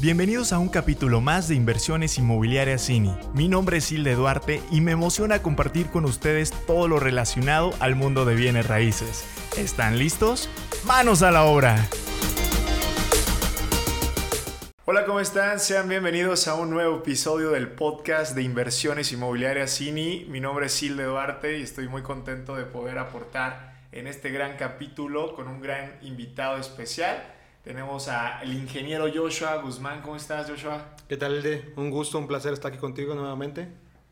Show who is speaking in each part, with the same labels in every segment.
Speaker 1: Bienvenidos a un capítulo más de Inversiones Inmobiliarias Cini. Mi nombre es Hilde Duarte y me emociona compartir con ustedes todo lo relacionado al mundo de bienes raíces. ¿Están listos? ¡Manos a la obra! Hola, ¿cómo están? Sean bienvenidos a un nuevo episodio del podcast de Inversiones Inmobiliarias Cini. Mi nombre es Hilde Duarte y estoy muy contento de poder aportar en este gran capítulo con un gran invitado especial. Tenemos al ingeniero Joshua Guzmán. ¿Cómo estás, Joshua?
Speaker 2: ¿Qué tal, Hilde? Un gusto, un placer estar aquí contigo nuevamente.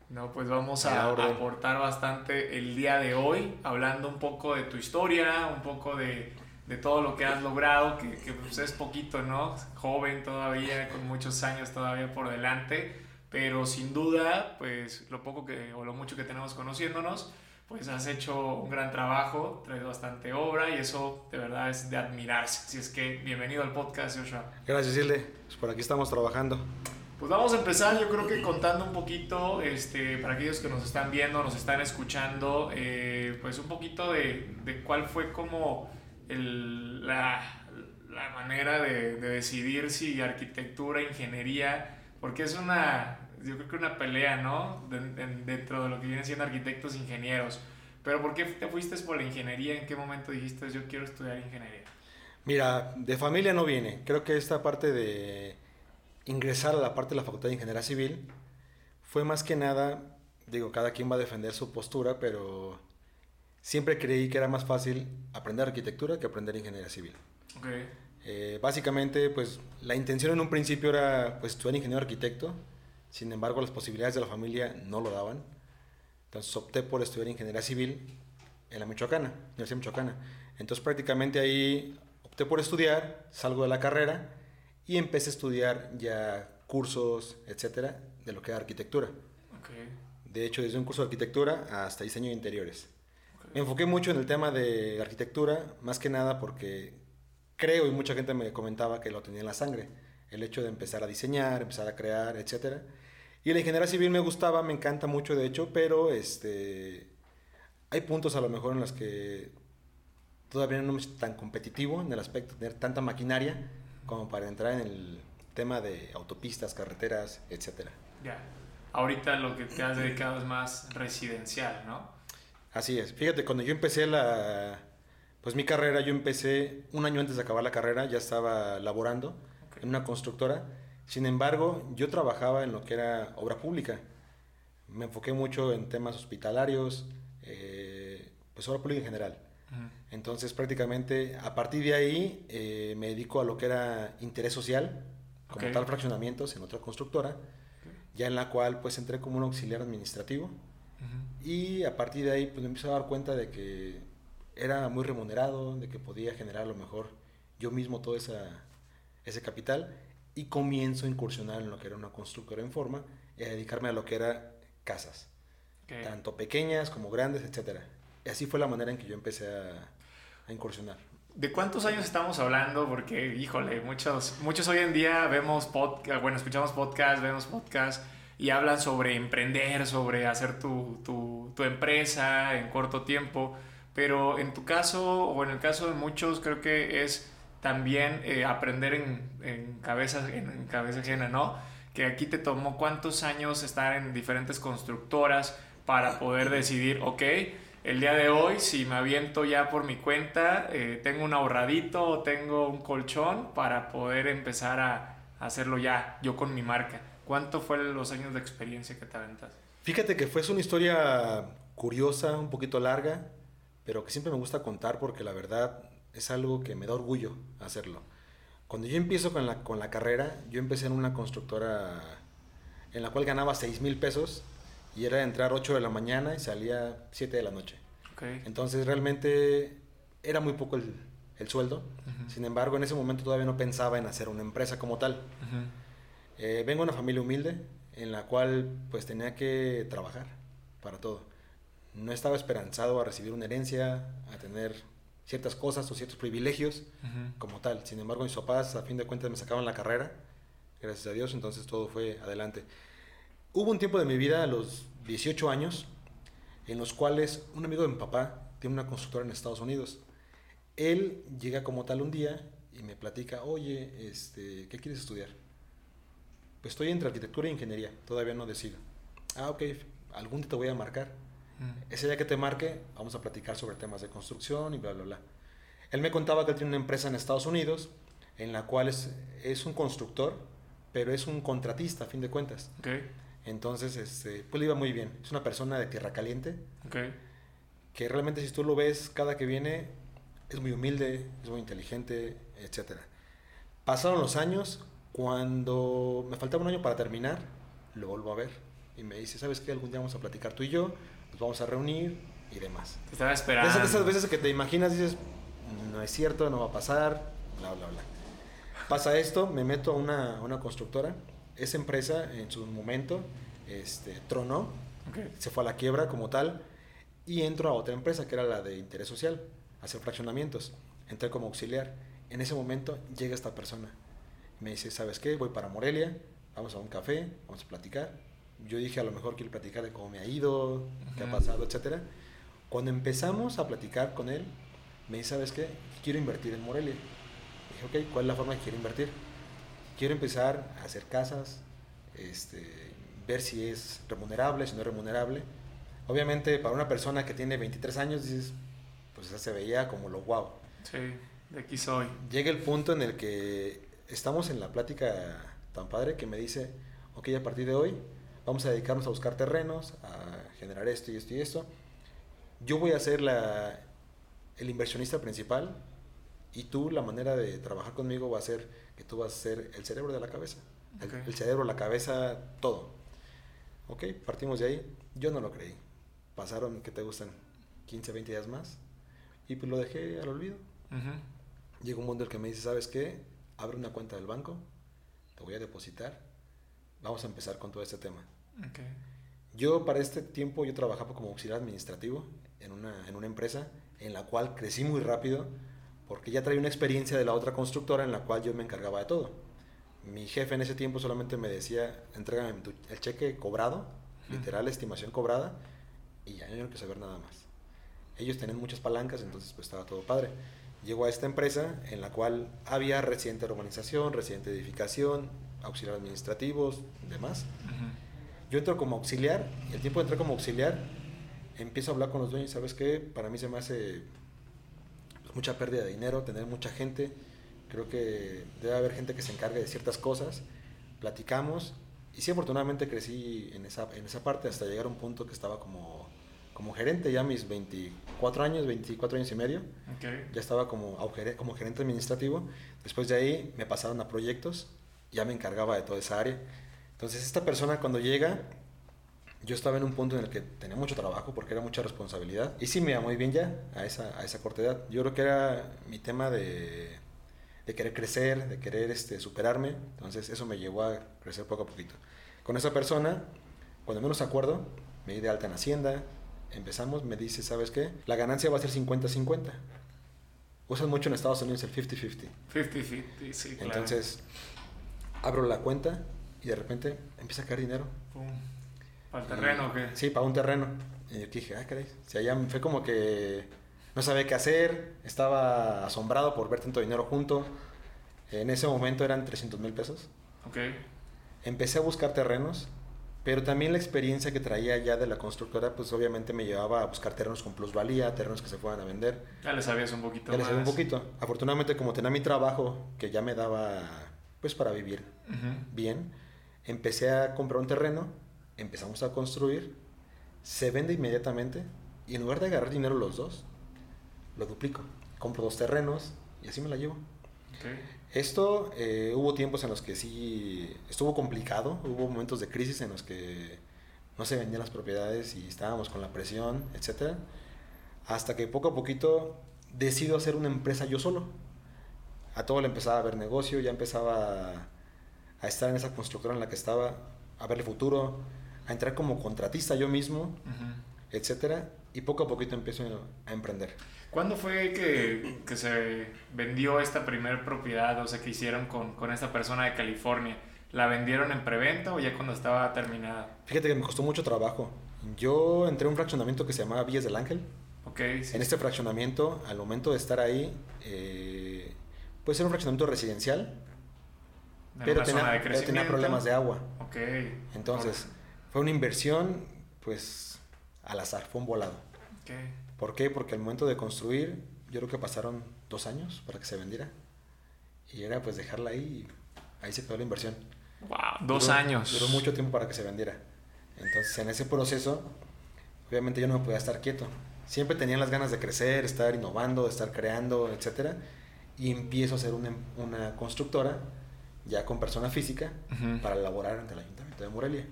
Speaker 1: No, pues vamos a, aportar bastante el día de hoy, hablando un poco de tu historia, un poco de, de todo lo que has logrado, que, que pues es poquito, ¿no? Joven todavía, con muchos años todavía por delante, pero sin duda, pues lo poco que, o lo mucho que tenemos conociéndonos, pues has hecho un gran trabajo, traes bastante obra y eso de verdad es de admirarse. Así es que bienvenido al podcast, Joshua.
Speaker 2: Gracias, Hilde. Pues por aquí estamos trabajando.
Speaker 1: Pues vamos a empezar, yo creo que contando un poquito, este, para aquellos que nos están viendo, nos están escuchando, eh, pues un poquito de, de cuál fue como el, la, la, manera de, de decidir si arquitectura, ingeniería, porque es una, yo creo que una pelea, ¿no? dentro de lo que vienen siendo arquitectos ingenieros. Pero ¿por qué te fuiste por la ingeniería? ¿En qué momento dijiste yo quiero estudiar ingeniería?
Speaker 2: Mira, de familia no viene. Creo que esta parte de ingresar a la parte de la Facultad de Ingeniería Civil fue más que nada, digo, cada quien va a defender su postura, pero siempre creí que era más fácil aprender arquitectura que aprender ingeniería civil.
Speaker 1: Okay.
Speaker 2: Eh, básicamente, pues la intención en un principio era pues, estudiar ingeniero arquitecto, sin embargo, las posibilidades de la familia no lo daban. Entonces opté por estudiar ingeniería civil en la Michoacana, Universidad Michoacana. Entonces prácticamente ahí opté por estudiar, salgo de la carrera y empecé a estudiar ya cursos, etcétera, de lo que era arquitectura.
Speaker 1: Okay.
Speaker 2: De hecho, desde un curso de arquitectura hasta diseño de interiores. Me enfoqué mucho en el tema de arquitectura, más que nada porque creo y mucha gente me comentaba que lo tenía en la sangre el hecho de empezar a diseñar, empezar a crear, etc. Y la ingeniería civil me gustaba, me encanta mucho de hecho, pero este, hay puntos a lo mejor en los que todavía no es tan competitivo en el aspecto de tener tanta maquinaria como para entrar en el tema de autopistas, carreteras, etc.
Speaker 1: Ya, ahorita lo que te has dedicado es más residencial, ¿no?
Speaker 2: Así es. Fíjate, cuando yo empecé la, pues mi carrera, yo empecé un año antes de acabar la carrera, ya estaba laborando en una constructora. Sin embargo, yo trabajaba en lo que era obra pública. Me enfoqué mucho en temas hospitalarios, eh, pues obra pública en general. Entonces, prácticamente, a partir de ahí, eh, me dedico a lo que era interés social, como tal fraccionamientos en otra constructora, ya en la cual pues entré como un auxiliar administrativo. Y a partir de ahí, pues me empecé a dar cuenta de que era muy remunerado, de que podía generar a lo mejor yo mismo toda esa ese capital y comienzo a incursionar en lo que era una constructora en forma y a dedicarme a lo que era casas, tanto pequeñas como grandes, etc. Y así fue la manera en que yo empecé a, incursionar.
Speaker 1: ¿De cuántos años estamos hablando? Porque, híjole, muchos, muchos hoy en día vemos podcast, bueno, escuchamos podcast, vemos podcast y hablan sobre emprender, sobre hacer tu, tu, tu empresa en corto tiempo. Pero en tu caso, o en el caso de muchos, creo que es también eh, aprender en, en, cabeza, en, cabeza ajena, ¿no? Que aquí te tomó cuántos años estar en diferentes constructoras para poder decidir, ok, el día de hoy, si me aviento ya por mi cuenta, eh, tengo un ahorradito o tengo un colchón para poder empezar a, hacerlo ya, yo con mi marca. ¿Cuánto fue los años de experiencia que te aventas?
Speaker 2: Fíjate que fue una historia curiosa, un poquito larga, pero que siempre me gusta contar porque la verdad es algo que me da orgullo hacerlo. Cuando yo empiezo con la, con la carrera, yo empecé en una constructora en la cual ganaba 6 mil pesos y era entrar 8 de la mañana y salía 7 de la noche. Entonces realmente era muy poco el, el sueldo. Sin embargo, en ese momento todavía no pensaba en hacer una empresa como tal. Eh, vengo de una familia humilde en la cual pues tenía que trabajar para todo. No estaba esperanzado a recibir una herencia, a tener ciertas cosas o ciertos privilegios como tal. Sin embargo, mis papás a fin de cuentas me sacaban la carrera, gracias a Dios, entonces todo fue adelante. Hubo un tiempo de mi vida, a los 18 años, en los cuales un amigo de mi papá tiene una constructora en Estados Unidos. Él llega como tal un día y me platica, oye, este, ¿qué quieres estudiar? Pues estoy entre arquitectura e ingeniería, todavía no decido. Ah, ok, algún día te voy a marcar.
Speaker 1: Mm.
Speaker 2: Ese día que te marque, vamos a platicar sobre temas de construcción y bla, bla, bla. Él me contaba que él tiene una empresa en Estados Unidos en la cual es, es un constructor, pero es un contratista a fin de cuentas.
Speaker 1: Ok,
Speaker 2: Entonces, este, pues le iba muy bien. Es una persona de tierra caliente,
Speaker 1: ok.
Speaker 2: que realmente si tú lo ves cada que viene, es muy humilde, es muy inteligente, etc. Pasaron los años, cuando me faltaba un año para terminar, lo vuelvo a ver y me dice, ¿sabes qué? Algún día vamos a platicar tú y yo, nos vamos a reunir y demás.
Speaker 1: Te estaba esperando.
Speaker 2: esas, esas veces que te imaginas, dices, no es cierto, no va a pasar, bla, bla, bla. Pasa esto, me meto a una, a una constructora. Esa empresa en su momento este, tronó, se fue a la quiebra como tal y entro a otra empresa que era la de interés social, hacer fraccionamientos. Entré como auxiliar. En ese momento llega esta persona. Me dice, ¿sabes qué? Voy para Morelia, vamos a un café, vamos a platicar. Yo dije, a lo mejor quiero platicar de cómo me ha ido, qué ha pasado, etcétera. Cuando empezamos a platicar con él, me dice, ¿sabes qué? Quiero invertir en Morelia. Dije, ok, ¿cuál es la forma que quiero invertir? Quiero empezar a hacer casas, este, ver si es remunerable, si no es remunerable. Obviamente, para una persona que tiene 23 años, dices, pues esa se veía como lo guau.
Speaker 1: sí, de aquí soy.
Speaker 2: Llega el punto en el que estamos en la plática tan padre que me dice, ok, a partir de hoy vamos a dedicarnos a buscar terrenos, a generar esto y esto y esto. Yo voy a ser la, el inversionista principal y tú la manera de trabajar conmigo va a ser que tú vas a ser el cerebro de la cabeza. El,
Speaker 1: Ok.
Speaker 2: el cerebro, la cabeza, todo. Ok, partimos de ahí. Yo no lo creí. Pasaron, ¿qué te gustan? 15, 20 días más. Y pues lo dejé al olvido.
Speaker 1: Ujú.
Speaker 2: Llega un mundo el que me dice, ¿sabes qué? Abre una cuenta del banco, te voy a depositar, vamos a empezar con todo este tema.
Speaker 1: Ok,
Speaker 2: Yo para este tiempo yo trabajaba como auxiliar administrativo en una, en una empresa en la cual crecí muy rápido porque ya traía una experiencia de la otra constructora en la cual yo me encargaba de todo. Mi jefe en ese tiempo solamente me decía, entrégame el cheque cobrado, literal estimación cobrada, y ya no quiero saber nada más. Ellos tenían muchas palancas, entonces pues estaba todo padre. Llegó a esta empresa en la cual había residente de urbanización, residente de edificación, auxiliar administrativos, demás. Yo entro como auxiliar, y el tiempo de entrar como auxiliar, empiezo a hablar con los dueños, ¿sabes qué? Para mí se me hace pues, mucha pérdida de dinero, tener mucha gente, creo que debe haber gente que se encargue de ciertas cosas, platicamos, y sí, afortunadamente crecí en esa, en esa parte hasta llegar a un punto que estaba como, como gerente, ya mis 24 años, 24 años y medio, ya estaba como, como gerente administrativo. Después de ahí me pasaron a proyectos, ya me encargaba de toda esa área. Entonces esta persona cuando llega, yo estaba en un punto en el que tenía mucho trabajo porque era mucha responsabilidad. Y sí me iba muy bien ya a esa, a esa corta edad. Yo creo que era mi tema de, de querer crecer, de querer este, superarme. Entonces eso me llevó a crecer poco a poquito. Con esa persona, cuando menos acuerdo, me di de alta en Hacienda. Empezamos, me dice, ¿sabes qué? La ganancia va a ser 50-50. Usan mucho en Estados Unidos el 50-50.
Speaker 1: 50-50, sí, claro.
Speaker 2: Entonces, abro la cuenta y de repente empieza a caer dinero.
Speaker 1: ¿Para el terreno o qué?
Speaker 2: Sí, para un terreno. Y yo dije, ah, caray. O sea, ya fue como que no sabía qué hacer, estaba asombrado por ver tanto dinero junto. En ese momento eran 300 mil pesos.
Speaker 1: Ok,
Speaker 2: Empecé a buscar terrenos, pero también la experiencia que traía ya de la constructora, pues obviamente me llevaba a buscar terrenos con plusvalía, terrenos que se fueran a vender.
Speaker 1: ya le sabías un poquito
Speaker 2: Ya les sabía un poquito. Afortunadamente, como tenía mi trabajo, que ya me daba, pues, para vivir bien, empecé a comprar un terreno, empezamos a construir, se vende inmediatamente, y en lugar de agarrar dinero los dos, lo duplico. Compro dos terrenos y así me la llevo. Esto, eh, hubo tiempos en los que sí estuvo complicado, hubo momentos de crisis en los que no se vendían las propiedades y estábamos con la presión, etc. Hasta que poco a poquito decido hacer una empresa yo solo. A todo le empezaba a ver negocio, ya empezaba a, a estar en esa constructora en la que estaba, a verle futuro, a entrar como contratista yo mismo,
Speaker 1: ujú.
Speaker 2: etc. Y poco a poquito empiezo a emprender.
Speaker 1: ¿Cuándo fue que, que se vendió esta primer propiedad, o sea, que hicieron con, con esta persona de California? ¿La vendieron en preventa o ya cuando estaba terminada?
Speaker 2: Fíjate que me costó mucho trabajo. Yo entré a un fraccionamiento que se llamaba Villas del Ángel.
Speaker 1: Ok, sí.
Speaker 2: En este fraccionamiento, al momento de estar ahí, eh, pues era un fraccionamiento residencial. pero, tenía, tenía, problemas de agua.
Speaker 1: Ok.
Speaker 2: Entonces, fue una inversión, pues, al azar, fue un volado.
Speaker 1: Okay.
Speaker 2: ¿Por qué? Porque al momento de construir, yo creo que pasaron dos años para que se vendiera. Y era pues dejarla ahí y ahí se quedó la inversión.
Speaker 1: Wow, dos años.
Speaker 2: Duró mucho tiempo para que se vendiera. Entonces, en ese proceso, obviamente yo no me podía estar quieto. Siempre tenía las ganas de crecer, estar innovando, estar creando, etc. Y empiezo a hacer una, una constructora, ya con persona física, para elaborar ante el Ayuntamiento de Morelia.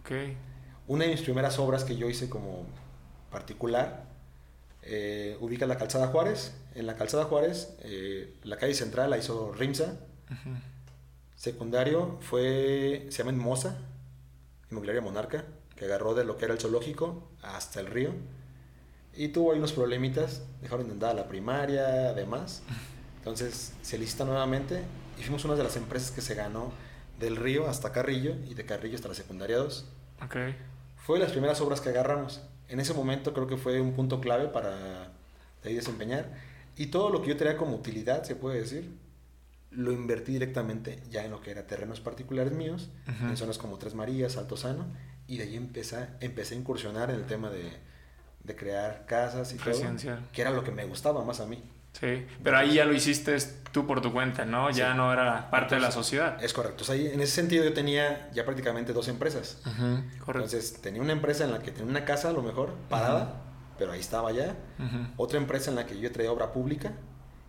Speaker 1: Okay.
Speaker 2: Una de mis primeras obras que yo hice como particular, eh, ubica la calzada Juárez. En la calzada Juárez, eh, la calle central la hizo Rimsa. Secundario fue, se llama Moza, Inmobiliaria Monarca, que agarró de lo que era el zoológico hasta el río. Y tuvo ahí unos problemitas, dejaron de andar la primaria, además. Entonces se licita nuevamente y fuimos una de las empresas que se ganó del río hasta Carrillo y de Carrillo hasta la secundaria 2.
Speaker 1: Okay.
Speaker 2: Fue de las primeras obras que agarramos. En ese momento creo que fue un punto clave para de ahí desempeñar. Y todo lo que yo tenía como utilidad, se puede decir, lo invertí directamente ya en lo que era terrenos particulares míos, en zonas como Tres Marías, Alto Sano, y de ahí empecé, empecé a incursionar en el tema de, de crear casas y todo, que era lo que me gustaba más a mí.
Speaker 1: Sí, pero ahí ya lo hiciste tú por tu cuenta, ¿no? Ya no era parte de la sociedad.
Speaker 2: Es correcto. O sea, en ese sentido yo tenía ya prácticamente dos empresas. Entonces tenía una empresa en la que tenía una casa a lo mejor parada, pero ahí estaba ya. Otra empresa en la que yo traía obra pública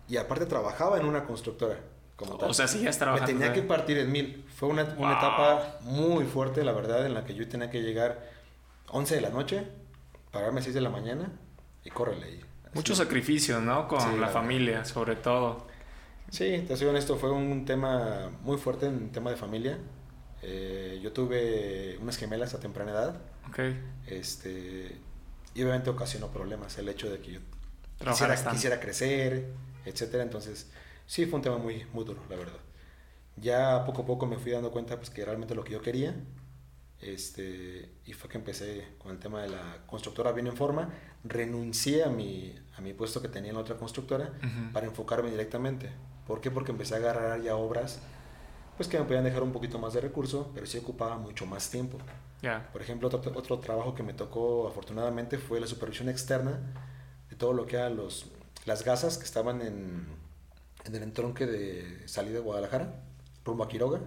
Speaker 2: y aparte trabajaba en una constructora. Como tal.
Speaker 1: O sea, sí, ya trabajando.
Speaker 2: Me tenía que partir en mil. Fue una, una, etapa muy fuerte, la verdad, en la que yo tenía que llegar 11 de la noche, pagarme 6 de la mañana y córrele. ahí.
Speaker 1: Muchos sacrificios, ¿no? Con la familia, sobre todo.
Speaker 2: Sí, te soy honesto, fue un tema muy fuerte en tema de familia. Eh, yo tuve unas gemelas a temprana edad.
Speaker 1: Ok.
Speaker 2: Este, y obviamente ocasionó problemas el hecho de que yo quisiera, quisiera, crecer, etcétera. Entonces, sí, fue un tema muy, muy duro, la verdad. Ya poco a poco me fui dando cuenta pues, que realmente lo que yo quería este, y fue que empecé con el tema de la constructora bien en forma. Renuncié a mi, a mi puesto que tenía en la otra constructora para enfocarme directamente. ¿Por qué? Porque empecé a agarrar ya obras pues que me podían dejar un poquito más de recurso, pero sí ocupaba mucho más tiempo. Por ejemplo, otro, otro trabajo que me tocó afortunadamente fue la supervisión externa de todo lo que eran los, las gasas que estaban en, en el entronque de salida de Guadalajara, rumbo a Quiroga,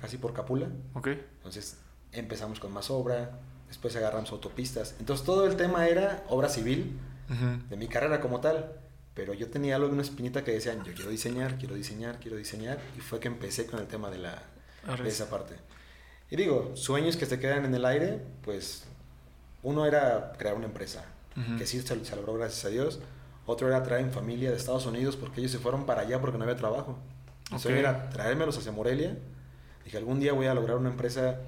Speaker 2: casi por Capula.
Speaker 1: Okay.
Speaker 2: Entonces empezamos con más obra, después agarramos autopistas. Entonces todo el tema era obra civil de mi carrera como tal. Pero yo tenía algo, una espinita que decían, yo quiero diseñar, quiero diseñar, quiero diseñar. Y fue que empecé con el tema de, la, de esa parte. Y digo, sueños que se quedan en el aire, pues uno era crear una empresa, que sí se, se, logró gracias a Dios. Otro era traer en familia de Estados Unidos porque ellos se fueron para allá porque no había trabajo. Okay. era traérmelos hacia Morelia. Dije, algún día voy a lograr una empresa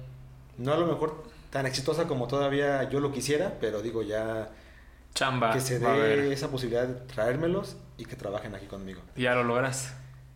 Speaker 2: no a lo mejor tan exitosa como todavía yo lo quisiera, pero digo ya...
Speaker 1: Chamba.
Speaker 2: Que se dé esa posibilidad de traérmelos y que trabajen aquí conmigo.
Speaker 1: Y ya lo logras.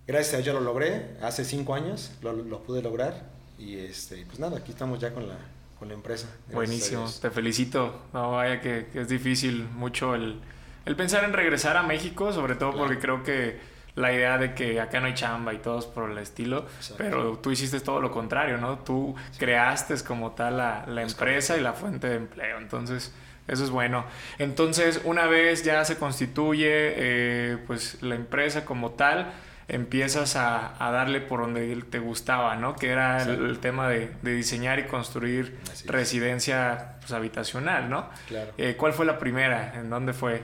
Speaker 2: Gracias a Dios lo logré, hace cinco años lo, pude lograr y este, pues nada, aquí estamos ya con la, con la empresa.
Speaker 1: Buenísimo, te felicito. No, vaya que, es difícil mucho el, el, pensar en regresar a México, sobre todo porque creo que la idea de que acá no hay chamba y todos por el estilo, pero tú hiciste todo lo contrario, ¿no? Tú creaste como tal la, la empresa y la fuente de empleo, entonces eso es bueno. Entonces, una vez ya se constituye eh, pues la empresa como tal, empiezas a, a, darle por donde te gustaba, ¿no? Que era el, tema de, de, diseñar y construir residencia pues, habitacional, ¿no?
Speaker 2: Claro.
Speaker 1: Eh, ¿Cuál fue la primera? ¿En dónde fue?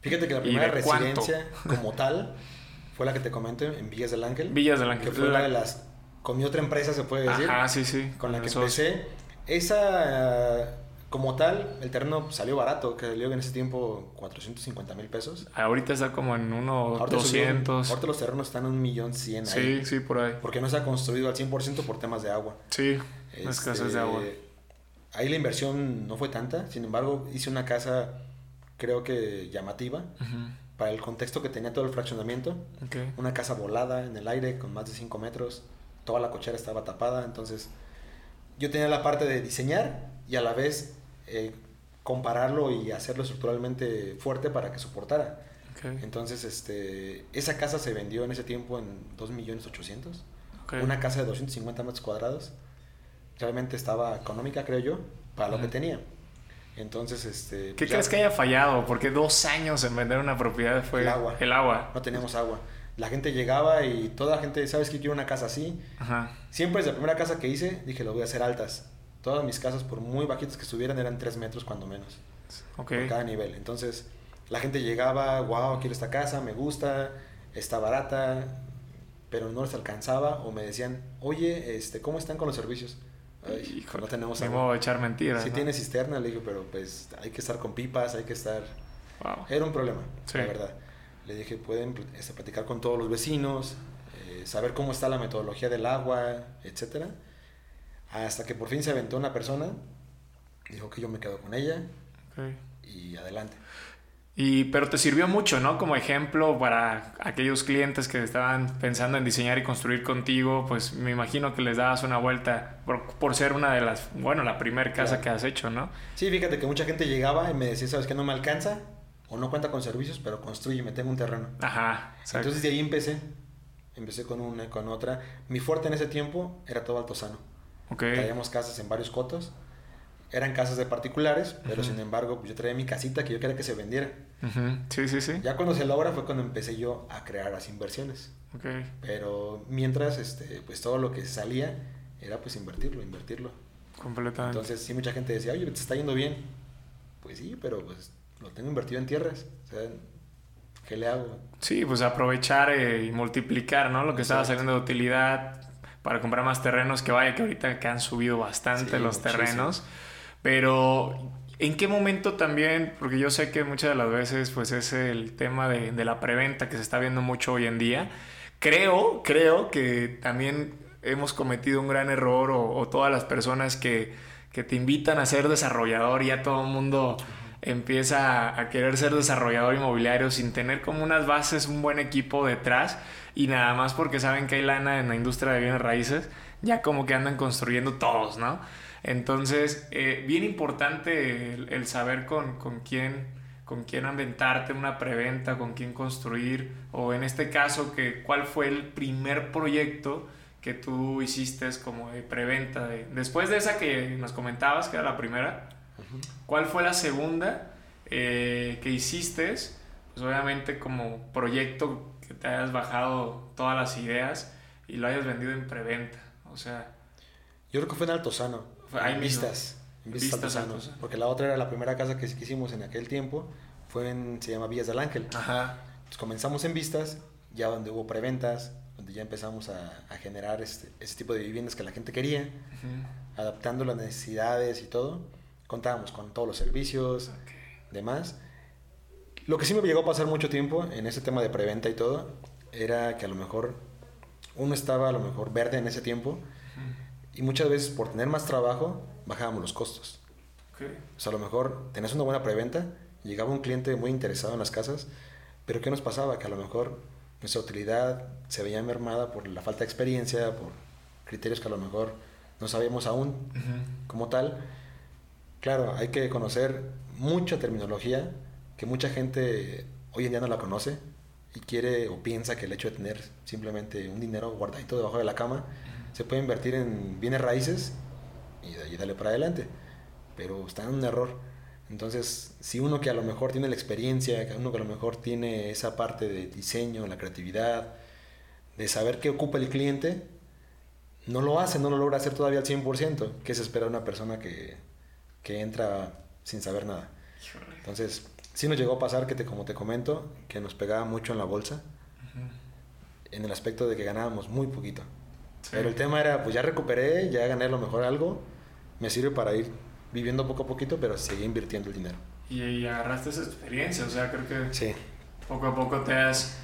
Speaker 2: Fíjate que la primera residencia como tal fue la que te comenté en Villas del Ángel.
Speaker 1: Villas del Ángel.
Speaker 2: Que fue una de las... Con mi otra empresa se puede decir.
Speaker 1: Ah, sí, sí.
Speaker 2: Con la que empecé. Esa, como tal, el terreno salió barato, que salió en ese tiempo 450 mil pesos.
Speaker 1: Ahorita está como en unos 200.
Speaker 2: ahorita los terrenos están en un millón cien
Speaker 1: Sí, sí, por ahí.
Speaker 2: Porque no se ha construido al 100% por temas de agua.
Speaker 1: Sí, este, de agua.
Speaker 2: Ahí la inversión no fue tanta, sin embargo, hice una casa, creo que llamativa para el contexto que tenía todo el fraccionamiento. Una casa volada en el aire con más de 5 metros, toda la cochera estaba tapada, entonces yo tenía la parte de diseñar y a la vez eh, compararlo y hacerlo estructuralmente fuerte para que soportara. Entonces, este, esa casa se vendió en ese tiempo en 2 millones 800. Una casa de 250 metros cuadrados. Realmente estaba económica, creo yo, para lo que tenía. Entonces, este...
Speaker 1: ¿Qué crees que haya fallado? Porque dos años en vender una propiedad fue...
Speaker 2: El agua.
Speaker 1: El agua.
Speaker 2: No teníamos agua. La gente llegaba y toda la gente, ¿sabes que quiero una casa así?
Speaker 1: Ajá.
Speaker 2: Siempre desde la primera casa que hice, dije, lo voy a hacer altas. Todas mis casas, por muy bajitas que estuvieran, eran 3 metros cuando menos.
Speaker 1: Ok.
Speaker 2: Por cada nivel. Entonces, la gente llegaba, wow, quiero esta casa, me gusta, está barata, pero no les alcanzaba o me decían, oye, este, ¿cómo están con los servicios?
Speaker 1: Ay, no tenemos agua. echar mentiras.
Speaker 2: Sí tiene cisterna, le dije, pero pues hay que estar con pipas, hay que estar...
Speaker 1: Wow.
Speaker 2: Era un problema, la verdad. Le dije, pueden este, platicar con todos los vecinos, eh, saber cómo está la metodología del agua, etcétera. Hasta que por fin se aventó una persona, dijo que yo me quedo con ella y adelante.
Speaker 1: Y, pero te sirvió mucho, ¿no? Como ejemplo para aquellos clientes que estaban pensando en diseñar y construir contigo, pues me imagino que les dabas una vuelta por, ser una de las, bueno, la primera casa que has hecho, ¿no?
Speaker 2: Sí, fíjate que mucha gente llegaba y me decía, ¿sabes qué? No me alcanza o no cuenta con servicios, pero construye, me tengo un terreno.
Speaker 1: Ajá.
Speaker 2: Entonces de ahí empecé. Empecé con una, con otra. Mi fuerte en ese tiempo era todo Altozano.
Speaker 1: Ok.
Speaker 2: Traíamos casas en varios cotos eran casas de particulares, pero sin embargo, pues yo traía mi casita que yo quería que se vendiera.
Speaker 1: Sí, sí, sí.
Speaker 2: Ya cuando se logra fue cuando empecé yo a crear las inversiones.
Speaker 1: Okay.
Speaker 2: Pero mientras, este, pues todo lo que salía era pues invertirlo, invertirlo.
Speaker 1: Completamente.
Speaker 2: Entonces, sí, mucha gente decía, oye, te está yendo bien. Pues sí, pero pues lo tengo invertido en tierras. O sea, ¿qué le hago?
Speaker 1: Sí, pues aprovechar eh, y multiplicar, ¿no? Lo que estaba saliendo de utilidad para comprar más terrenos, que vaya que ahorita que han subido bastante los terrenos. Pero, ¿en qué momento también? Porque yo sé que muchas de las veces, pues es el tema de, de la preventa que se está viendo mucho hoy en día. Creo, creo que también hemos cometido un gran error o, todas las personas que, que, te invitan a ser desarrollador ya todo el mundo empieza a querer ser desarrollador inmobiliario sin tener como unas bases, un buen equipo detrás y nada más porque saben que hay lana en la industria de bienes raíces, ya como que andan construyendo todos, ¿no? Entonces, eh, bien importante el, saber con, con, quién con quién aventarte una preventa, con quién construir, o en este caso, que, cuál fue el primer proyecto que tú hiciste como de preventa. De, después de esa que nos comentabas, que era la primera, ¿cuál fue la segunda eh, que hiciste? Pues obviamente como proyecto que te hayas bajado todas las ideas y lo hayas vendido en preventa. O sea...
Speaker 2: Yo creo que fue en Altozano.
Speaker 1: Hay vistas.
Speaker 2: vistas, Porque la otra era la primera casa que hicimos en aquel tiempo. Fue en, se llama Villas del Ángel.
Speaker 1: Ajá.
Speaker 2: comenzamos en vistas, ya donde hubo preventas, donde ya empezamos a, a generar este, ese tipo de viviendas que la gente quería, adaptando las necesidades y todo. Contábamos con todos los servicios, demás. Lo que sí me llegó a pasar mucho tiempo en ese tema de preventa y todo, era que a lo mejor uno estaba a lo mejor verde en ese tiempo y muchas veces por tener más trabajo bajábamos los costos. O sea, a lo mejor tenés una buena preventa, llegaba un cliente muy interesado en las casas, pero ¿qué nos pasaba? Que a lo mejor nuestra utilidad se veía mermada por la falta de experiencia, por criterios que a lo mejor no sabíamos aún como tal. Claro, hay que conocer mucha terminología que mucha gente hoy en día no la conoce y quiere o piensa que el hecho de tener simplemente un dinero guardadito debajo de la cama se puede invertir en bienes raíces y de ahí dale para adelante. Pero está en un error. Entonces, si uno que a lo mejor tiene la experiencia, uno que a lo mejor tiene esa parte de diseño, la creatividad, de saber qué ocupa el cliente, no lo hace, no lo logra hacer todavía al 100%, que se espera una persona que, que entra sin saber nada. Entonces, sí nos llegó a pasar que, te, como te comento, que nos pegaba mucho en la bolsa, en el aspecto de que ganábamos muy poquito. Pero el tema era, pues ya recuperé, ya gané lo mejor algo, me sirve para ir viviendo poco a poquito, pero seguí invirtiendo el dinero.
Speaker 1: Y, agarraste esa experiencia, o sea, creo que
Speaker 2: sí.
Speaker 1: poco a poco te has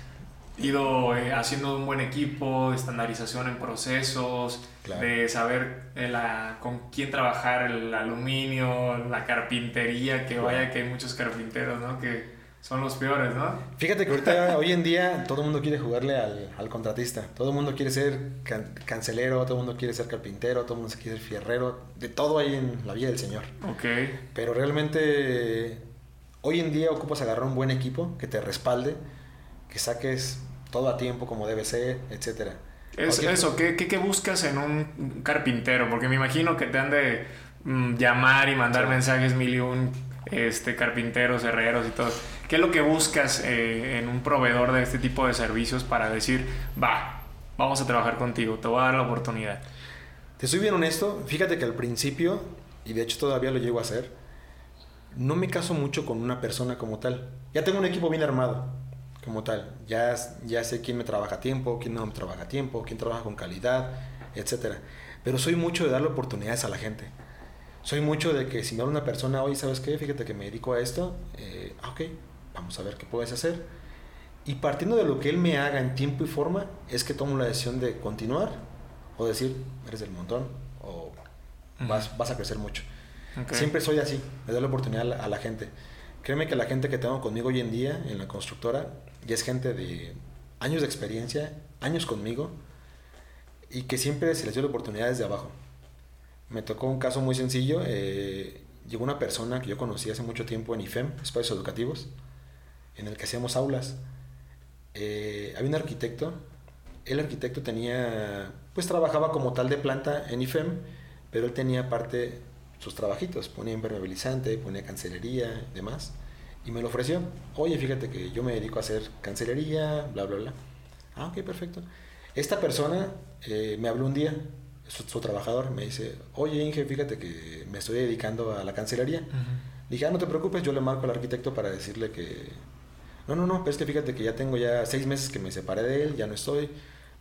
Speaker 1: ido eh, haciendo un buen equipo, de estandarización en procesos, de saber eh, la, con quién trabajar el aluminio, la carpintería, que vaya que hay muchos carpinteros, ¿no? Que son los peores, ¿no?
Speaker 2: Fíjate que ahorita, hoy en día, todo el mundo quiere jugarle al, al, contratista. Todo el mundo quiere ser cancelero, todo el mundo quiere ser carpintero, todo el mundo quiere ser fierrero. De todo hay en la vida del Señor.
Speaker 1: Ok.
Speaker 2: Pero realmente, hoy en día ocupas agarrar un buen equipo que te respalde, que saques todo a tiempo como debe ser, etcétera.
Speaker 1: Es eso, ¿qué, ¿qué, buscas en un carpintero? Porque me imagino que te han de mm, llamar y mandar mensajes mil y un este, carpinteros, herreros y todo. ¿Qué es lo que buscas eh, en un proveedor de este tipo de servicios para decir, va, vamos a trabajar contigo, te voy a dar la oportunidad?
Speaker 2: Te soy bien honesto, fíjate que al principio, y de hecho todavía lo llego a hacer, no me caso mucho con una persona como tal. Ya tengo un equipo bien armado, como tal. Ya, ya sé quién me trabaja a tiempo, quién no me trabaja a tiempo, quién trabaja con calidad, etc. Pero soy mucho de darle oportunidades a la gente. Soy mucho de que si me habla una persona, oye, ¿sabes qué? Fíjate que me dedico a esto. Eh, ah, ok, vamos a ver qué puedes hacer. Y partiendo de lo que él me haga en tiempo y forma, es que tomo la decisión de continuar o decir, eres del montón o vas, vas a crecer mucho. Siempre soy así, le doy la oportunidad a la, gente. Créeme que la gente que tengo conmigo hoy en día en la constructora ya es gente de años de experiencia, años conmigo, y que siempre se les dio la oportunidad desde abajo. Me tocó un caso muy sencillo. Eh, llegó una persona que yo conocí hace mucho tiempo en IFEM, Espacios Educativos, en el que hacíamos aulas. Eh, había un arquitecto. El arquitecto tenía, pues trabajaba como tal de planta en IFEM, pero él tenía parte sus trabajitos, ponía impermeabilizante, ponía cancelería y demás. Y me lo ofreció. Oye, fíjate que yo me dedico a hacer cancelería, bla, bla, bla. Ah, ok, perfecto. Esta persona eh, me habló un día, su, trabajador, me dice, oye Inge, fíjate que me estoy dedicando a la cancelería. Dije, ah, no te preocupes, yo le marco al arquitecto para decirle que... No, no, no, pero es que fíjate que ya tengo ya seis meses que me separé de él, ya no estoy,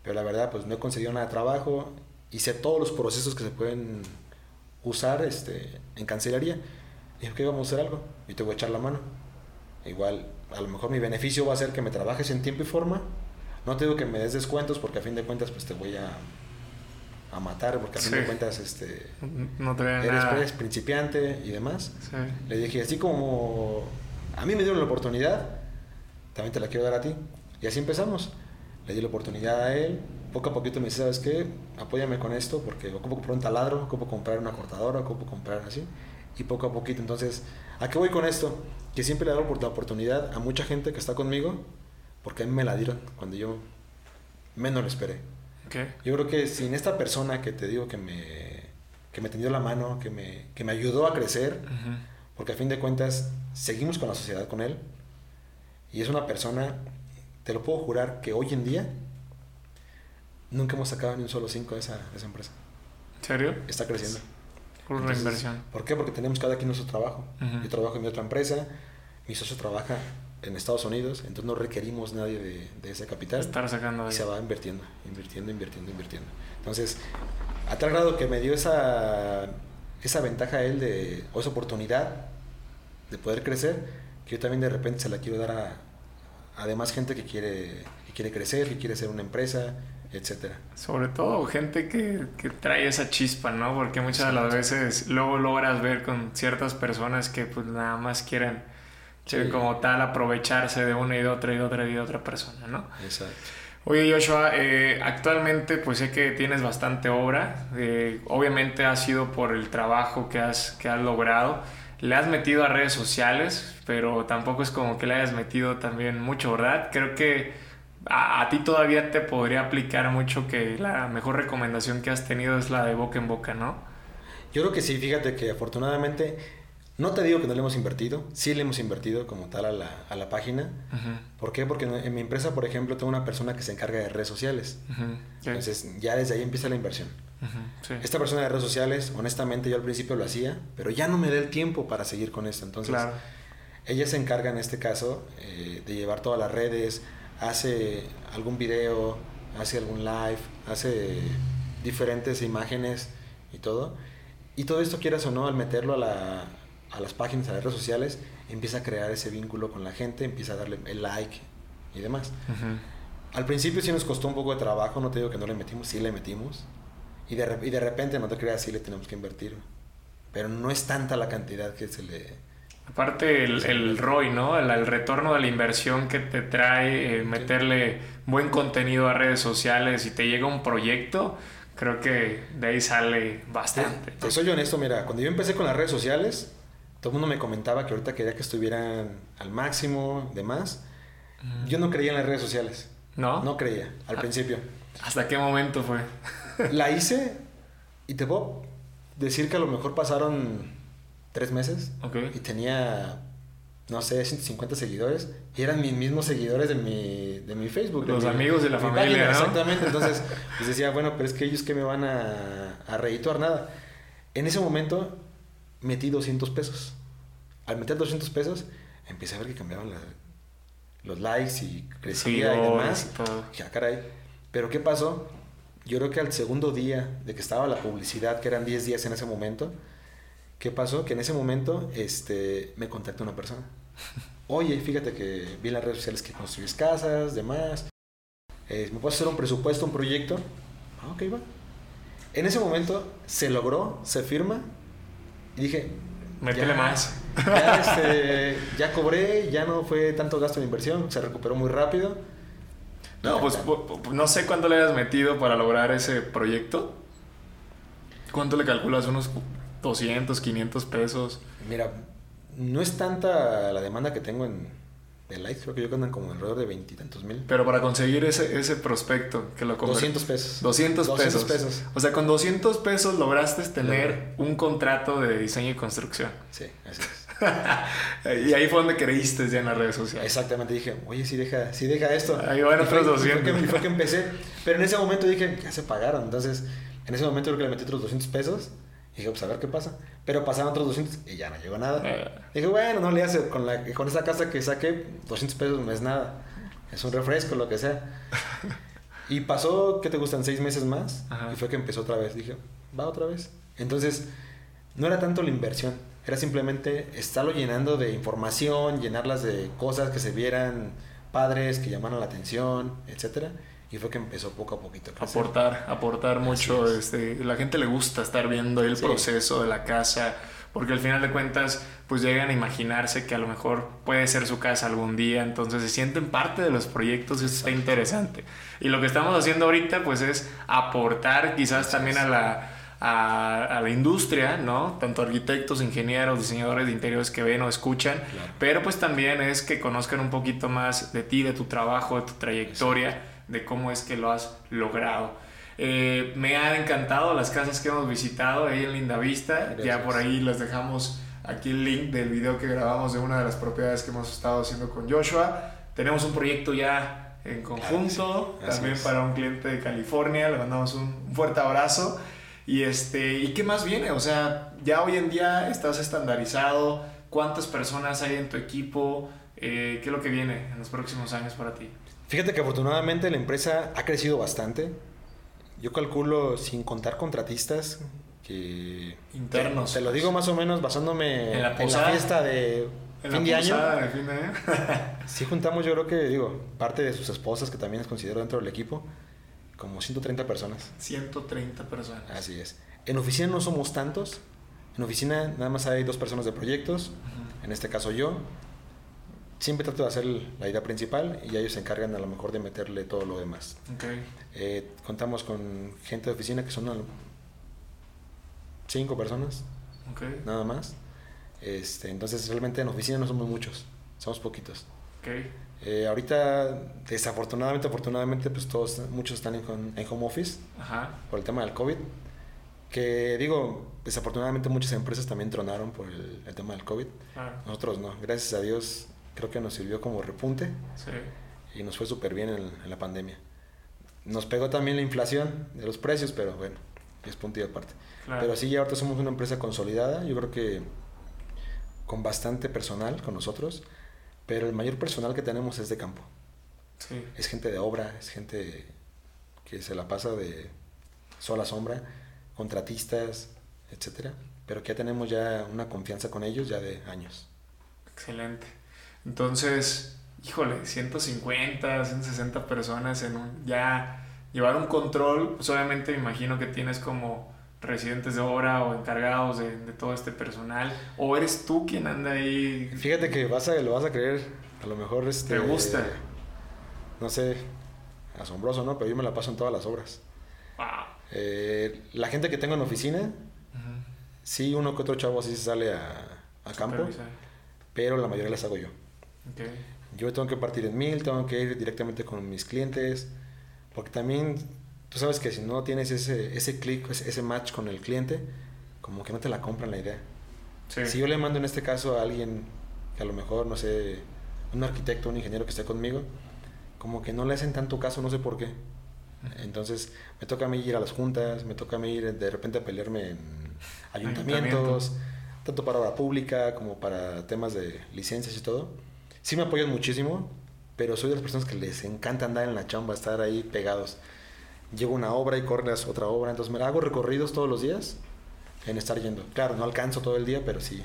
Speaker 2: pero la verdad pues no he conseguido nada de trabajo y sé todos los procesos que se pueden usar este, en cancelería. Dije, que vamos a hacer algo y te voy a echar la mano. Igual, a lo mejor mi beneficio va a ser que me trabajes en tiempo y forma. No te digo que me des descuentos porque a fin de cuentas pues te voy a, a matar porque a fin de cuentas este,
Speaker 1: no te
Speaker 2: eres, principiante y demás. Le dije, así como a mí me dieron la oportunidad, también te la quiero dar a ti. Y así empezamos. Le di la oportunidad a él, poco a poquito me dice, ¿sabes qué? Apóyame con esto porque ocupo comprar un taladro, ocupo comprar una cortadora, ocupo comprar así. Y poco a poquito, entonces, ¿a qué voy con esto? Que siempre le doy la oportunidad a mucha gente que está conmigo porque a mí me la dieron cuando yo menos lo esperé. Yo creo que sin esta persona que te digo que me, que me tendió la mano, que me, que me ayudó a crecer, porque a fin de cuentas seguimos con la sociedad con él, y es una persona, te lo puedo jurar, que hoy en día nunca hemos sacado ni un solo 5 de esa, esa empresa.
Speaker 1: ¿En serio?
Speaker 2: Está creciendo.
Speaker 1: Por una inversión.
Speaker 2: ¿Por qué? Porque tenemos cada quien nuestro trabajo. Yo trabajo en mi otra empresa, mi socio trabaja en Estados Unidos, entonces no requerimos nadie de, de ese capital.
Speaker 1: Estar sacando
Speaker 2: Y se va invirtiendo, invirtiendo, invirtiendo, invirtiendo. Entonces, a tal grado que me dio esa, esa ventaja a él de, o esa oportunidad de poder crecer, que yo también de repente se la quiero dar a, a demás gente que quiere, que quiere crecer, que quiere ser una empresa, etcétera.
Speaker 1: Sobre todo gente que, que, trae esa chispa, ¿no? Porque muchas de las veces luego logras ver con ciertas personas que pues nada más quieren, como tal aprovecharse de una y de otra y de otra y de otra persona, ¿no?
Speaker 2: Exacto.
Speaker 1: Oye Joshua, eh, actualmente pues sé que tienes bastante obra, eh, obviamente ha sido por el trabajo que has, que has logrado, le has metido a redes sociales, pero tampoco es como que le hayas metido también mucho, ¿verdad? Creo que a, ti todavía te podría aplicar mucho que la mejor recomendación que has tenido es la de boca en boca, ¿no?
Speaker 2: Yo creo que sí, fíjate que afortunadamente, no te digo que no le hemos invertido, sí le hemos invertido como tal a la, a la página. ¿Por qué? Porque en mi empresa, por ejemplo, tengo una persona que se encarga de redes sociales. Entonces, ya desde ahí empieza la inversión. Esta persona de redes sociales, honestamente, yo al principio lo hacía, pero ya no me da el tiempo para seguir con esto. Entonces, ella se encarga en este caso eh, de llevar todas las redes, hace algún video, hace algún live, hace diferentes imágenes y todo. Y todo esto, quieras o no, al meterlo a, la, a las páginas, a las redes sociales, empieza a crear ese vínculo con la gente, empieza a darle el like y demás. Al principio sí nos costó un poco de trabajo, no te digo que no le metimos, sí le metimos. Y de, y de repente, no te creas, sí le tenemos que invertir. Pero no es tanta la cantidad que se le,
Speaker 1: Aparte el, el ROI, ¿no? El, retorno de la inversión que te trae eh, meterle buen contenido a redes sociales y te llega un proyecto, creo que de ahí sale bastante.
Speaker 2: Te, soy honesto, mira, cuando yo empecé con las redes sociales, todo el mundo me comentaba que ahorita quería que estuvieran al máximo, demás. Yo no creía en las redes sociales.
Speaker 1: ¿No?
Speaker 2: No creía, al ah. principio.
Speaker 1: ¿Hasta qué momento fue?
Speaker 2: La hice y te puedo decir que a lo mejor pasaron tres meses
Speaker 1: Ok.
Speaker 2: y tenía, no sé, 150 seguidores y eran mis mismos seguidores de mi, de mi Facebook. de
Speaker 1: Los
Speaker 2: mi-
Speaker 1: amigos de la
Speaker 2: mi
Speaker 1: familia,
Speaker 2: página,
Speaker 1: ¿no?
Speaker 2: Exactamente, entonces pues decía, bueno, pero es que ellos que me van a, a redituar nada. En ese momento metí 200 pesos. Al meter 200 pesos, empecé a ver que cambiaban los likes y crecía y
Speaker 1: Seguidores
Speaker 2: demás.
Speaker 1: y.
Speaker 2: Ya, caray. Pero ¿qué pasó? Yo creo que al segundo día de que estaba la publicidad, que eran 10 días en ese momento, ¿qué pasó? Que en ese momento este, me contactó una persona. Oye, fíjate que vi en las redes sociales que construís casas, demás. Eh, ¿Me puedes hacer un presupuesto, un proyecto? Ah, ok, va. En ese momento se logró, se firma y dije...
Speaker 1: Métele más.
Speaker 2: Ya, este, ya cobré, ya no fue tanto gasto de inversión, se recuperó muy rápido.
Speaker 1: No, pues no sé cuánto le hayas metido para lograr ese proyecto. ¿Cuánto le calculas? ¿Unos 200, 500 pesos?
Speaker 2: Mira, no es tanta la demanda que tengo en de likes, creo que yo andan como alrededor de veintitantos mil.
Speaker 1: Pero para conseguir ese, ese prospecto que lo conver-
Speaker 2: 200 pesos.
Speaker 1: 200 pesos.
Speaker 2: 200 pesos.
Speaker 1: O sea, con 200 pesos lograste tener un contrato de diseño y construcción.
Speaker 2: Sí, así es.
Speaker 1: Y ahí fue donde creíste ya en las redes sociales.
Speaker 2: Exactamente, dije, oye, si deja, si deja esto.
Speaker 1: Ahí van otros
Speaker 2: y fue
Speaker 1: 200.
Speaker 2: que- fue que empecé. Pero en ese momento dije, ya se pagaron. Entonces, en ese momento creo que le metí otros 200 pesos. Y dije, pues a ver qué pasa. Pero pasaron otros 200 y ya no llegó nada.
Speaker 1: Eh.
Speaker 2: Dije, bueno, no le hace. Con, la, con esa casa que saqué, 200 pesos no es nada. Es un refresco, lo que sea. Y pasó, ¿qué te gustan? Seis meses más.
Speaker 1: Ajá.
Speaker 2: Y fue que empezó otra vez. Dije, va otra vez. Entonces, no era tanto la inversión. Era simplemente estarlo llenando de información, llenarlas de cosas que se vieran padres, que llamaran la atención, etcétera. Y fue que empezó poco a poquito. a
Speaker 1: aportar, aportar mucho.
Speaker 2: es.
Speaker 1: Este, la gente le gusta estar viendo el
Speaker 2: Sí.
Speaker 1: proceso de la casa, porque al final de cuentas, pues llegan a imaginarse que a lo mejor puede ser su casa algún día, entonces se sienten parte de los proyectos y eso está interesante. Y lo que estamos haciendo ahorita, pues es aportar quizás
Speaker 2: Así
Speaker 1: también
Speaker 2: es.
Speaker 1: a la, a, a la industria, ¿no? Tanto arquitectos, ingenieros, diseñadores de interiores que ven o escuchan,
Speaker 2: Claro.
Speaker 1: pero pues también es que conozcan un poquito más de ti, de tu trabajo, de tu trayectoria, de cómo es que lo has logrado. Eh, me han encantado las casas que hemos visitado ahí en Lindavista. Ya
Speaker 2: Gracias.
Speaker 1: por ahí les dejamos aquí el link del video que grabamos de una de las propiedades que hemos estado haciendo con Joshua. Tenemos un proyecto ya en conjunto,
Speaker 2: Así
Speaker 1: también
Speaker 2: es.
Speaker 1: para un cliente de California. Le mandamos un fuerte abrazo. Y, este, ¿Y qué más viene? O sea, ya hoy en día estás estandarizado. ¿Cuántas personas hay en tu equipo? Eh, ¿Qué es lo que viene en los próximos años para ti?
Speaker 2: Fíjate que afortunadamente la empresa ha crecido bastante. Yo calculo, sin contar contratistas, que...
Speaker 1: Internos.
Speaker 2: Te lo digo más o menos basándome
Speaker 1: En la
Speaker 2: en la fiesta de
Speaker 1: En
Speaker 2: fin
Speaker 1: la
Speaker 2: de año.
Speaker 1: de fin de año.
Speaker 2: Sí juntamos, yo creo que, digo, parte de sus esposas, que también les considero dentro del equipo, como 130 personas.
Speaker 1: 130 personas.
Speaker 2: Así es. En oficina no somos tantos. En oficina nada más hay dos personas de proyectos, en este caso yo. Siempre trato de hacer la idea principal y ellos se encargan a lo mejor de meterle todo lo demás.
Speaker 1: Ok.
Speaker 2: Eh, contamos con gente de oficina que son cinco personas,
Speaker 1: Ok.
Speaker 2: nada más. Este, entonces realmente en oficina no somos muchos, somos poquitos.
Speaker 1: Ok.
Speaker 2: Eh, ahorita, desafortunadamente, afortunadamente, pues todos, muchos están en, home- en home office
Speaker 1: Ajá.
Speaker 2: por el tema del COVID. Que digo, desafortunadamente muchas empresas también tronaron por el, el tema del COVID.
Speaker 1: Claro.
Speaker 2: Nosotros no, gracias a Dios creo que nos sirvió como repunte
Speaker 1: Sí.
Speaker 2: y nos fue súper bien en, en la pandemia. Nos pegó también la inflación de los precios, pero bueno, es punto y aparte.
Speaker 1: Claro.
Speaker 2: Pero sí, ya ahorita somos una empresa consolidada, yo creo que con bastante personal con nosotros, pero el mayor personal que tenemos es de campo.
Speaker 1: Sí.
Speaker 2: Es gente de obra, es gente que se la pasa de sol a sombra, contratistas, etcétera, pero que ya tenemos ya una confianza con ellos ya de años.
Speaker 1: Excelente. Entonces, híjole, 150, 160 personas en un... Ya llevar un control, pues obviamente me imagino que tienes como residentes de obra o encargados de, de todo este personal. ¿O eres tú quien anda ahí?
Speaker 2: Fíjate que vas a, lo vas a creer, a lo mejor este,
Speaker 1: ¿Te gusta?
Speaker 2: No sé, asombroso, ¿no? Pero yo me la paso en todas las obras.
Speaker 1: Wow.
Speaker 2: Eh, la gente que tengo en oficina,
Speaker 1: Ujú.
Speaker 2: sí, uno que otro chavo sí se sale a, a campo, pero la mayoría las hago yo.
Speaker 1: Ok.
Speaker 2: Yo tengo que partir en mil, tengo que ir directamente con mis clientes, porque también tú sabes que si no tienes ese, ese clic, ese, match con el cliente, como que no te la compran la idea.
Speaker 1: Sí.
Speaker 2: Si yo le mando en este caso a alguien que a lo mejor, no sé, un arquitecto, un ingeniero que esté conmigo, como que no le hacen tanto caso, no sé por qué. Entonces, me toca a mí ir a las juntas, me toca a mí ir de repente a pelearme en ayuntamientos, tanto para obra pública como para temas de licencias y todo. Sí me apoyan muchísimo, pero soy de las personas que les encanta andar en la chamba, estar ahí pegados. Llego una obra y corres otra obra, entonces me hago recorridos todos los días en estar yendo. Claro, no alcanzo todo el día, pero sí.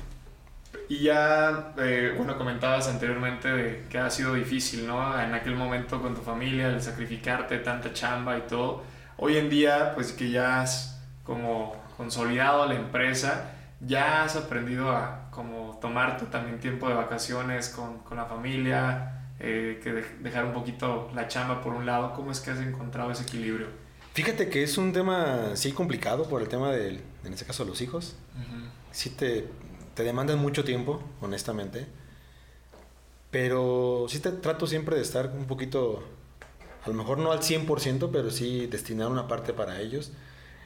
Speaker 1: Y ya, eh, bueno, comentabas anteriormente de que ha sido difícil, ¿no? En aquel momento con tu familia, el sacrificarte tanta chamba y todo. Hoy en día, pues que ya has como consolidado la empresa, ya has aprendido a como tomarte también tiempo de vacaciones con, con la familia, eh, que de- dejar un poquito la chamba por un lado. ¿Cómo es que has encontrado ese equilibrio?
Speaker 2: Fíjate que es un tema sí complicado por el tema del, en este caso, los hijos. sí te, te demandan mucho tiempo, honestamente. Pero sí te trato siempre de estar un poquito, a lo mejor no al 100%, pero sí destinar una parte para ellos.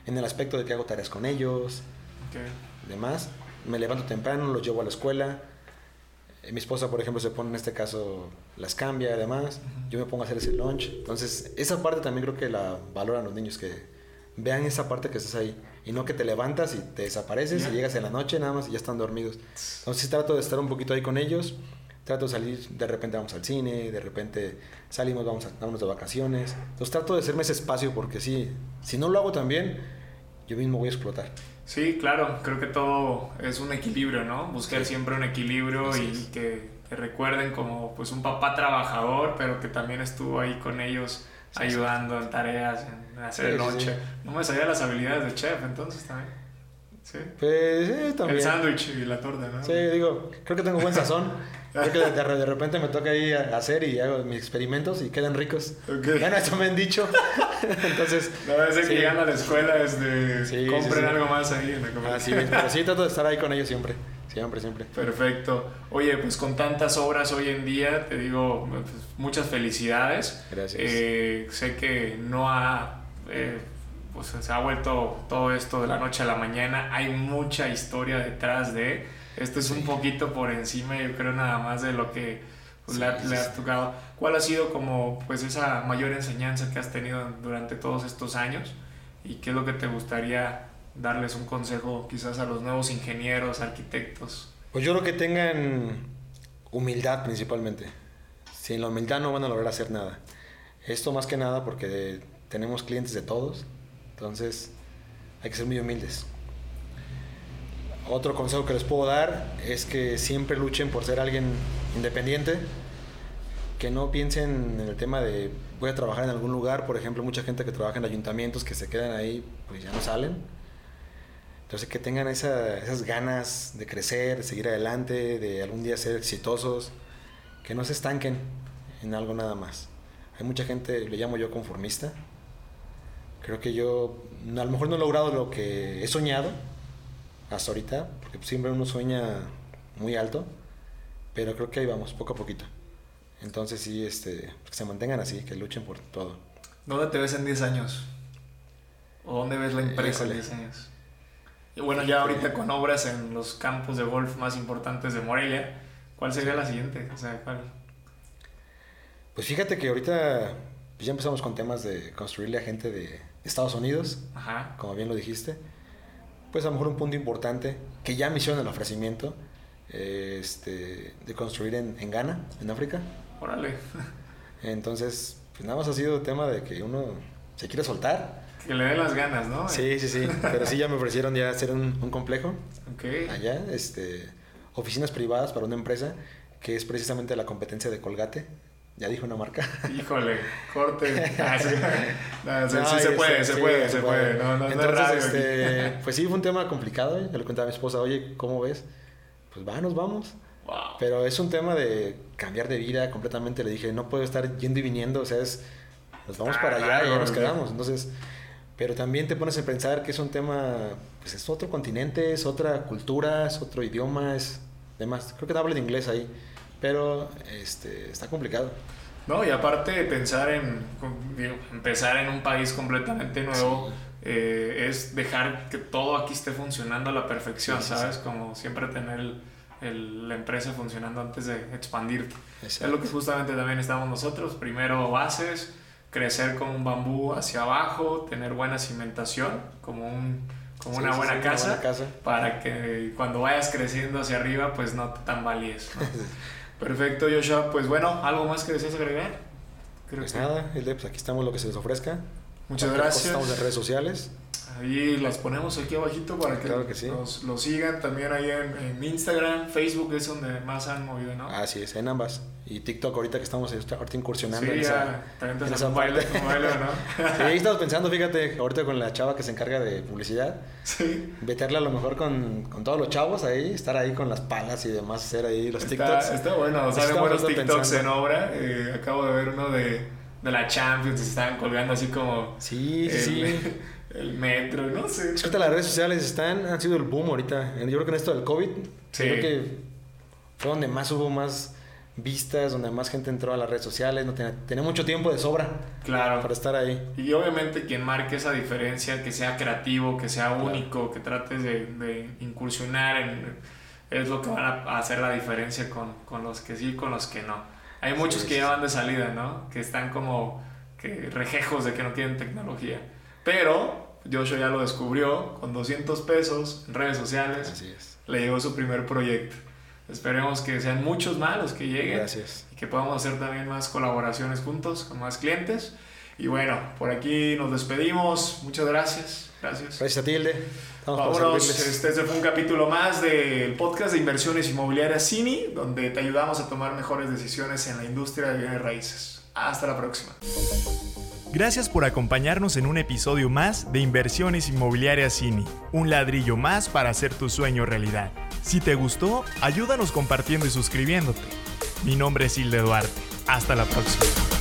Speaker 2: En el aspecto de que hago tareas con ellos,
Speaker 1: Ok.
Speaker 2: demás. Me levanto temprano, los llevo a la escuela. Eh, Mi esposa, por ejemplo, se pone en este caso, las cambia, además. Yo me pongo a hacer ese lunch. Entonces, esa parte también creo que la valoran los niños, que vean esa parte que estás ahí. Y no que te levantas y te desapareces y llegas en la noche nada más y ya están dormidos. Entonces, trato de estar un poquito ahí con ellos. Trato de salir, de repente vamos al cine, de repente salimos, vamos a, vámonos de vacaciones. Entonces, trato de hacerme ese espacio porque sí, si no lo hago también, yo mismo voy a explotar.
Speaker 1: Sí, claro, creo que todo es un equilibrio, ¿no? Buscar
Speaker 2: Sí.
Speaker 1: siempre un equilibrio
Speaker 2: Así
Speaker 1: y
Speaker 2: es.
Speaker 1: que te recuerden como pues un papá trabajador, pero que también estuvo ahí con ellos
Speaker 2: Sí,
Speaker 1: ayudando en tareas, en hacer
Speaker 2: sí.
Speaker 1: No me sabía las habilidades de chef entonces también. Sí.
Speaker 2: Pues sí, también.
Speaker 1: El sándwich y la torta, ¿no?
Speaker 2: Sí, digo, creo que tengo buen sazón. Creo que de, de- repente me toca ahí a- hacer y hago mis experimentos y quedan ricos.
Speaker 1: Ok.
Speaker 2: Bueno, eso me han dicho. Entonces,
Speaker 1: La verdad es que
Speaker 2: Sí.
Speaker 1: llegan a la escuela es de
Speaker 2: Sí,
Speaker 1: compren algo más ahí en la comida.
Speaker 2: así es. Pero sí, trato de estar ahí con ellos siempre. Siempre, siempre.
Speaker 1: Perfecto. Oye, pues con tantas obras hoy en día, te digo pues, muchas felicidades.
Speaker 2: Gracias.
Speaker 1: Eh, sé que no ha, eh, pues se ha vuelto todo esto de la noche a la mañana. Hay mucha historia detrás de. Esto es un
Speaker 2: Sí.
Speaker 1: poquito por encima, yo creo nada más de lo que pues,
Speaker 2: Sí,
Speaker 1: le, le ha
Speaker 2: sí.
Speaker 1: tocado. ¿Cuál ha sido como pues esa mayor enseñanza que has tenido durante todos estos años? ¿Y qué es lo que te gustaría darles un consejo quizás a los nuevos ingenieros, arquitectos?
Speaker 2: Pues yo creo que tengan humildad principalmente. Sin la humildad no van a lograr hacer nada. Esto más que nada porque tenemos clientes de todos. Entonces hay que ser muy humildes. Otro consejo que les puedo dar es que siempre luchen por ser alguien independiente. Que no piensen en el tema de voy a trabajar en algún lugar. Por ejemplo, mucha gente que trabaja en ayuntamientos que se quedan ahí, pues ya no salen. Entonces que tengan esa- esas ganas de crecer, de seguir adelante, de algún día ser exitosos, que no se estanquen en algo nada más. Hay mucha gente, le llamo yo conformista. Creo que yo a lo mejor no he logrado lo que he soñado hasta ahorita, porque siempre uno sueña muy alto, pero creo que ahí vamos, poco a poquito. Entonces sí, este, que se mantengan así, que luchen por todo.
Speaker 1: ¿Dónde te ves en 10 años? ¿O dónde ves la empresa en
Speaker 2: Híjole.
Speaker 1: 10 años? Y bueno, ya ahorita con obras en los campos de golf más importantes de Morelia, ¿cuál sería la siguiente? O sea, ¿cuál?
Speaker 2: Pues fíjate que ahorita pues ya empezamos con temas de construirle a gente de Estados Unidos,
Speaker 1: Ajá.
Speaker 2: como bien lo dijiste. Pues a lo mejor un punto importante, que ya me hicieron el ofrecimiento, eh, este, de construir en, en Ghana, en África.
Speaker 1: Órale.
Speaker 2: Entonces, pues nada más ha sido tema de que uno se quiere soltar.
Speaker 1: Que le dé las ganas, ¿no?
Speaker 2: Sí, sí, sí. Pero sí ya me ofrecieron ya hacer un, un complejo
Speaker 1: Ok.
Speaker 2: allá, este, oficinas privadas para una empresa que es precisamente la competencia de Colgate. Ya dijo una marca.
Speaker 1: Híjole, corte. Ah, sí. No, sí,
Speaker 2: No,
Speaker 1: sí
Speaker 2: y
Speaker 1: se puede, se puede, se puede. No, no, no es
Speaker 2: Entonces,
Speaker 1: radio aquí.
Speaker 2: este, pues sí, fue un tema complicado. ¿eh? Le contaba a mi esposa, oye, ¿cómo ves? Pues va, nos vamos.
Speaker 1: Wow.
Speaker 2: Pero es un tema de cambiar de vida completamente. Le dije, no puedo estar yendo y viniendo. O sea, es, nos vamos
Speaker 1: Ah,
Speaker 2: para allá y
Speaker 1: claro,
Speaker 2: ya nos quedamos. Entonces, pero también te pones a pensar que es un tema, pues es otro continente, es otra cultura, es otro idioma, es demás. Creo que te hablo en inglés ahí, pero este, está complicado.
Speaker 1: No, y aparte pensar en empezar en un país completamente nuevo, eh, es dejar que todo aquí esté funcionando a la perfección, ¿sabes? Como siempre tener la empresa funcionando antes de expandirte. Es lo que justamente también estamos nosotros. Primero bases, crecer como un bambú hacia abajo, tener buena cimentación, como un como una, buena casa, para que cuando vayas creciendo hacia arriba pues no te tambalees. Perfecto, Joshua. Pues bueno, ¿algo más que desees agregar?
Speaker 2: Creo pues nada, pues aquí estamos lo que se les ofrezca.
Speaker 1: Muchas gracias.
Speaker 2: Estamos en redes sociales.
Speaker 1: Ahí las ponemos aquí abajito para que, los, sigan también ahí en, Instagram, Facebook es donde más han movido, ¿no?
Speaker 2: Así es, en ambas. Y TikTok ahorita que estamos ahorita incursionando
Speaker 1: sí, en esa, también te esa baile, ¿no?
Speaker 2: sí, ahí estamos pensando, fíjate, ahorita con la chava que se encarga de publicidad. Sí. Meterla a lo mejor con, con todos los chavos ahí, estar ahí con las palas y demás, hacer ahí los TikToks.
Speaker 1: Está bueno, salen buenos TikToks en obra. Eh, acabo de ver uno de, de la Champions, se estaban colgando así como...
Speaker 2: Sí, sí.
Speaker 1: el metro, no sé. Es que
Speaker 2: las redes sociales están, han sido el boom ahorita. Yo creo que en esto del COVID, creo que fue donde más hubo más vistas, donde más gente entró a las redes sociales, no tenía, mucho tiempo de sobra
Speaker 1: claro.
Speaker 2: para estar ahí.
Speaker 1: Y obviamente quien marque esa diferencia, que sea creativo, que sea único, que trates de, incursionar en, es lo que van a hacer la diferencia con, con los que sí y con los que no. Hay muchos que ya van de salida, ¿no? Que están como que rejejos de que no tienen tecnología. Pero Joshua ya lo descubrió con 200 pesos en redes sociales.
Speaker 2: Así es.
Speaker 1: Le llegó su primer proyecto. Esperemos que sean muchos más los que lleguen.
Speaker 2: Gracias.
Speaker 1: Y que podamos hacer también más colaboraciones juntos con más clientes. Y bueno, por aquí nos despedimos. Muchas gracias. Gracias.
Speaker 2: Gracias a Tilde.
Speaker 1: Vámonos. Este, este, fue un capítulo más del podcast de inversiones inmobiliarias CINI, donde te ayudamos a tomar mejores decisiones en la industria de bienes raíces. Hasta la próxima.
Speaker 3: Gracias por acompañarnos en un episodio más de Inversiones Inmobiliarias Cini, un ladrillo más para hacer tu sueño realidad. Si te gustó, ayúdanos compartiendo y suscribiéndote. Mi nombre es Hilde Duarte. Hasta la próxima.